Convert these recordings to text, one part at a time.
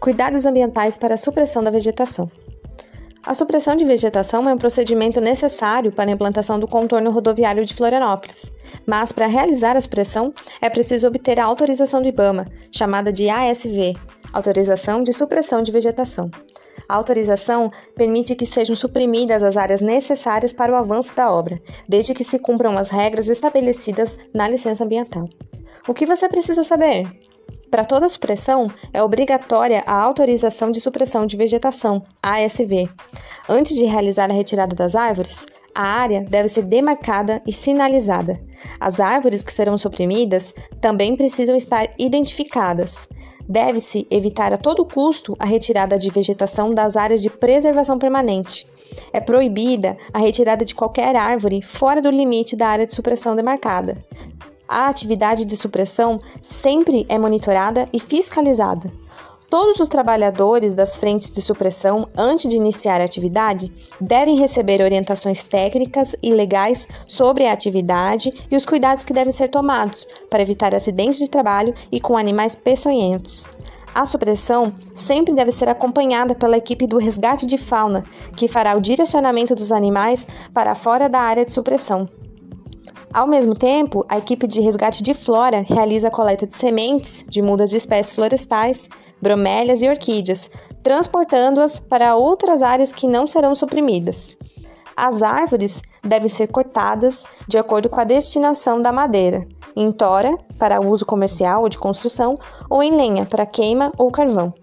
Cuidados ambientais para a supressão da vegetação. A supressão de vegetação é um procedimento necessário para a implantação do contorno rodoviário de Florianópolis, mas para realizar a supressão é preciso obter a autorização do IBAMA, chamada de ASV Autorização de Supressão de Vegetação. A autorização permite que sejam suprimidas as áreas necessárias para o avanço da obra, desde que se cumpram as regras estabelecidas na licença ambiental. O que você precisa saber? Para toda supressão, é obrigatória a autorização de supressão de vegetação, ASV. Antes de realizar a retirada das árvores, a área deve ser demarcada e sinalizada. As árvores que serão suprimidas também precisam estar identificadas. Deve-se evitar a todo custo a retirada de vegetação das áreas de preservação permanente. É proibida a retirada de qualquer árvore fora do limite da área de supressão demarcada a atividade de supressão sempre é monitorada e fiscalizada. Todos os trabalhadores das frentes de supressão, antes de iniciar a atividade, devem receber orientações técnicas e legais sobre a atividade e os cuidados que devem ser tomados para evitar acidentes de trabalho e com animais peçonhentos. A supressão sempre deve ser acompanhada pela equipe do resgate de fauna, que fará o direcionamento dos animais para fora da área de supressão. Ao mesmo tempo, a equipe de resgate de flora realiza a coleta de sementes de mudas de espécies florestais, bromélias e orquídeas, transportando-as para outras áreas que não serão suprimidas. As árvores devem ser cortadas de acordo com a destinação da madeira, em tora, para uso comercial ou de construção, ou em lenha, para queima ou carvão.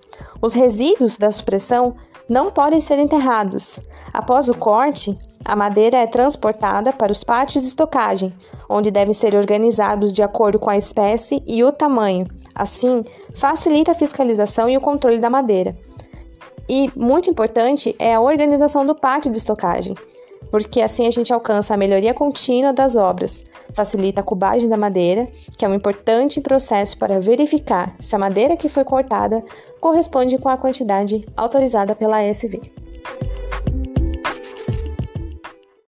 Os resíduos da supressão não podem ser enterrados. Após o corte, a madeira é transportada para os pátios de estocagem, onde devem ser organizados de acordo com a espécie e o tamanho. Assim, facilita a fiscalização e o controle da madeira. E, muito importante, é a organização do pátio de estocagem, porque assim a gente alcança a melhoria contínua das obras, facilita a cubagem da madeira, que é um importante processo para verificar se a madeira que foi cortada corresponde com a quantidade autorizada pela ASV.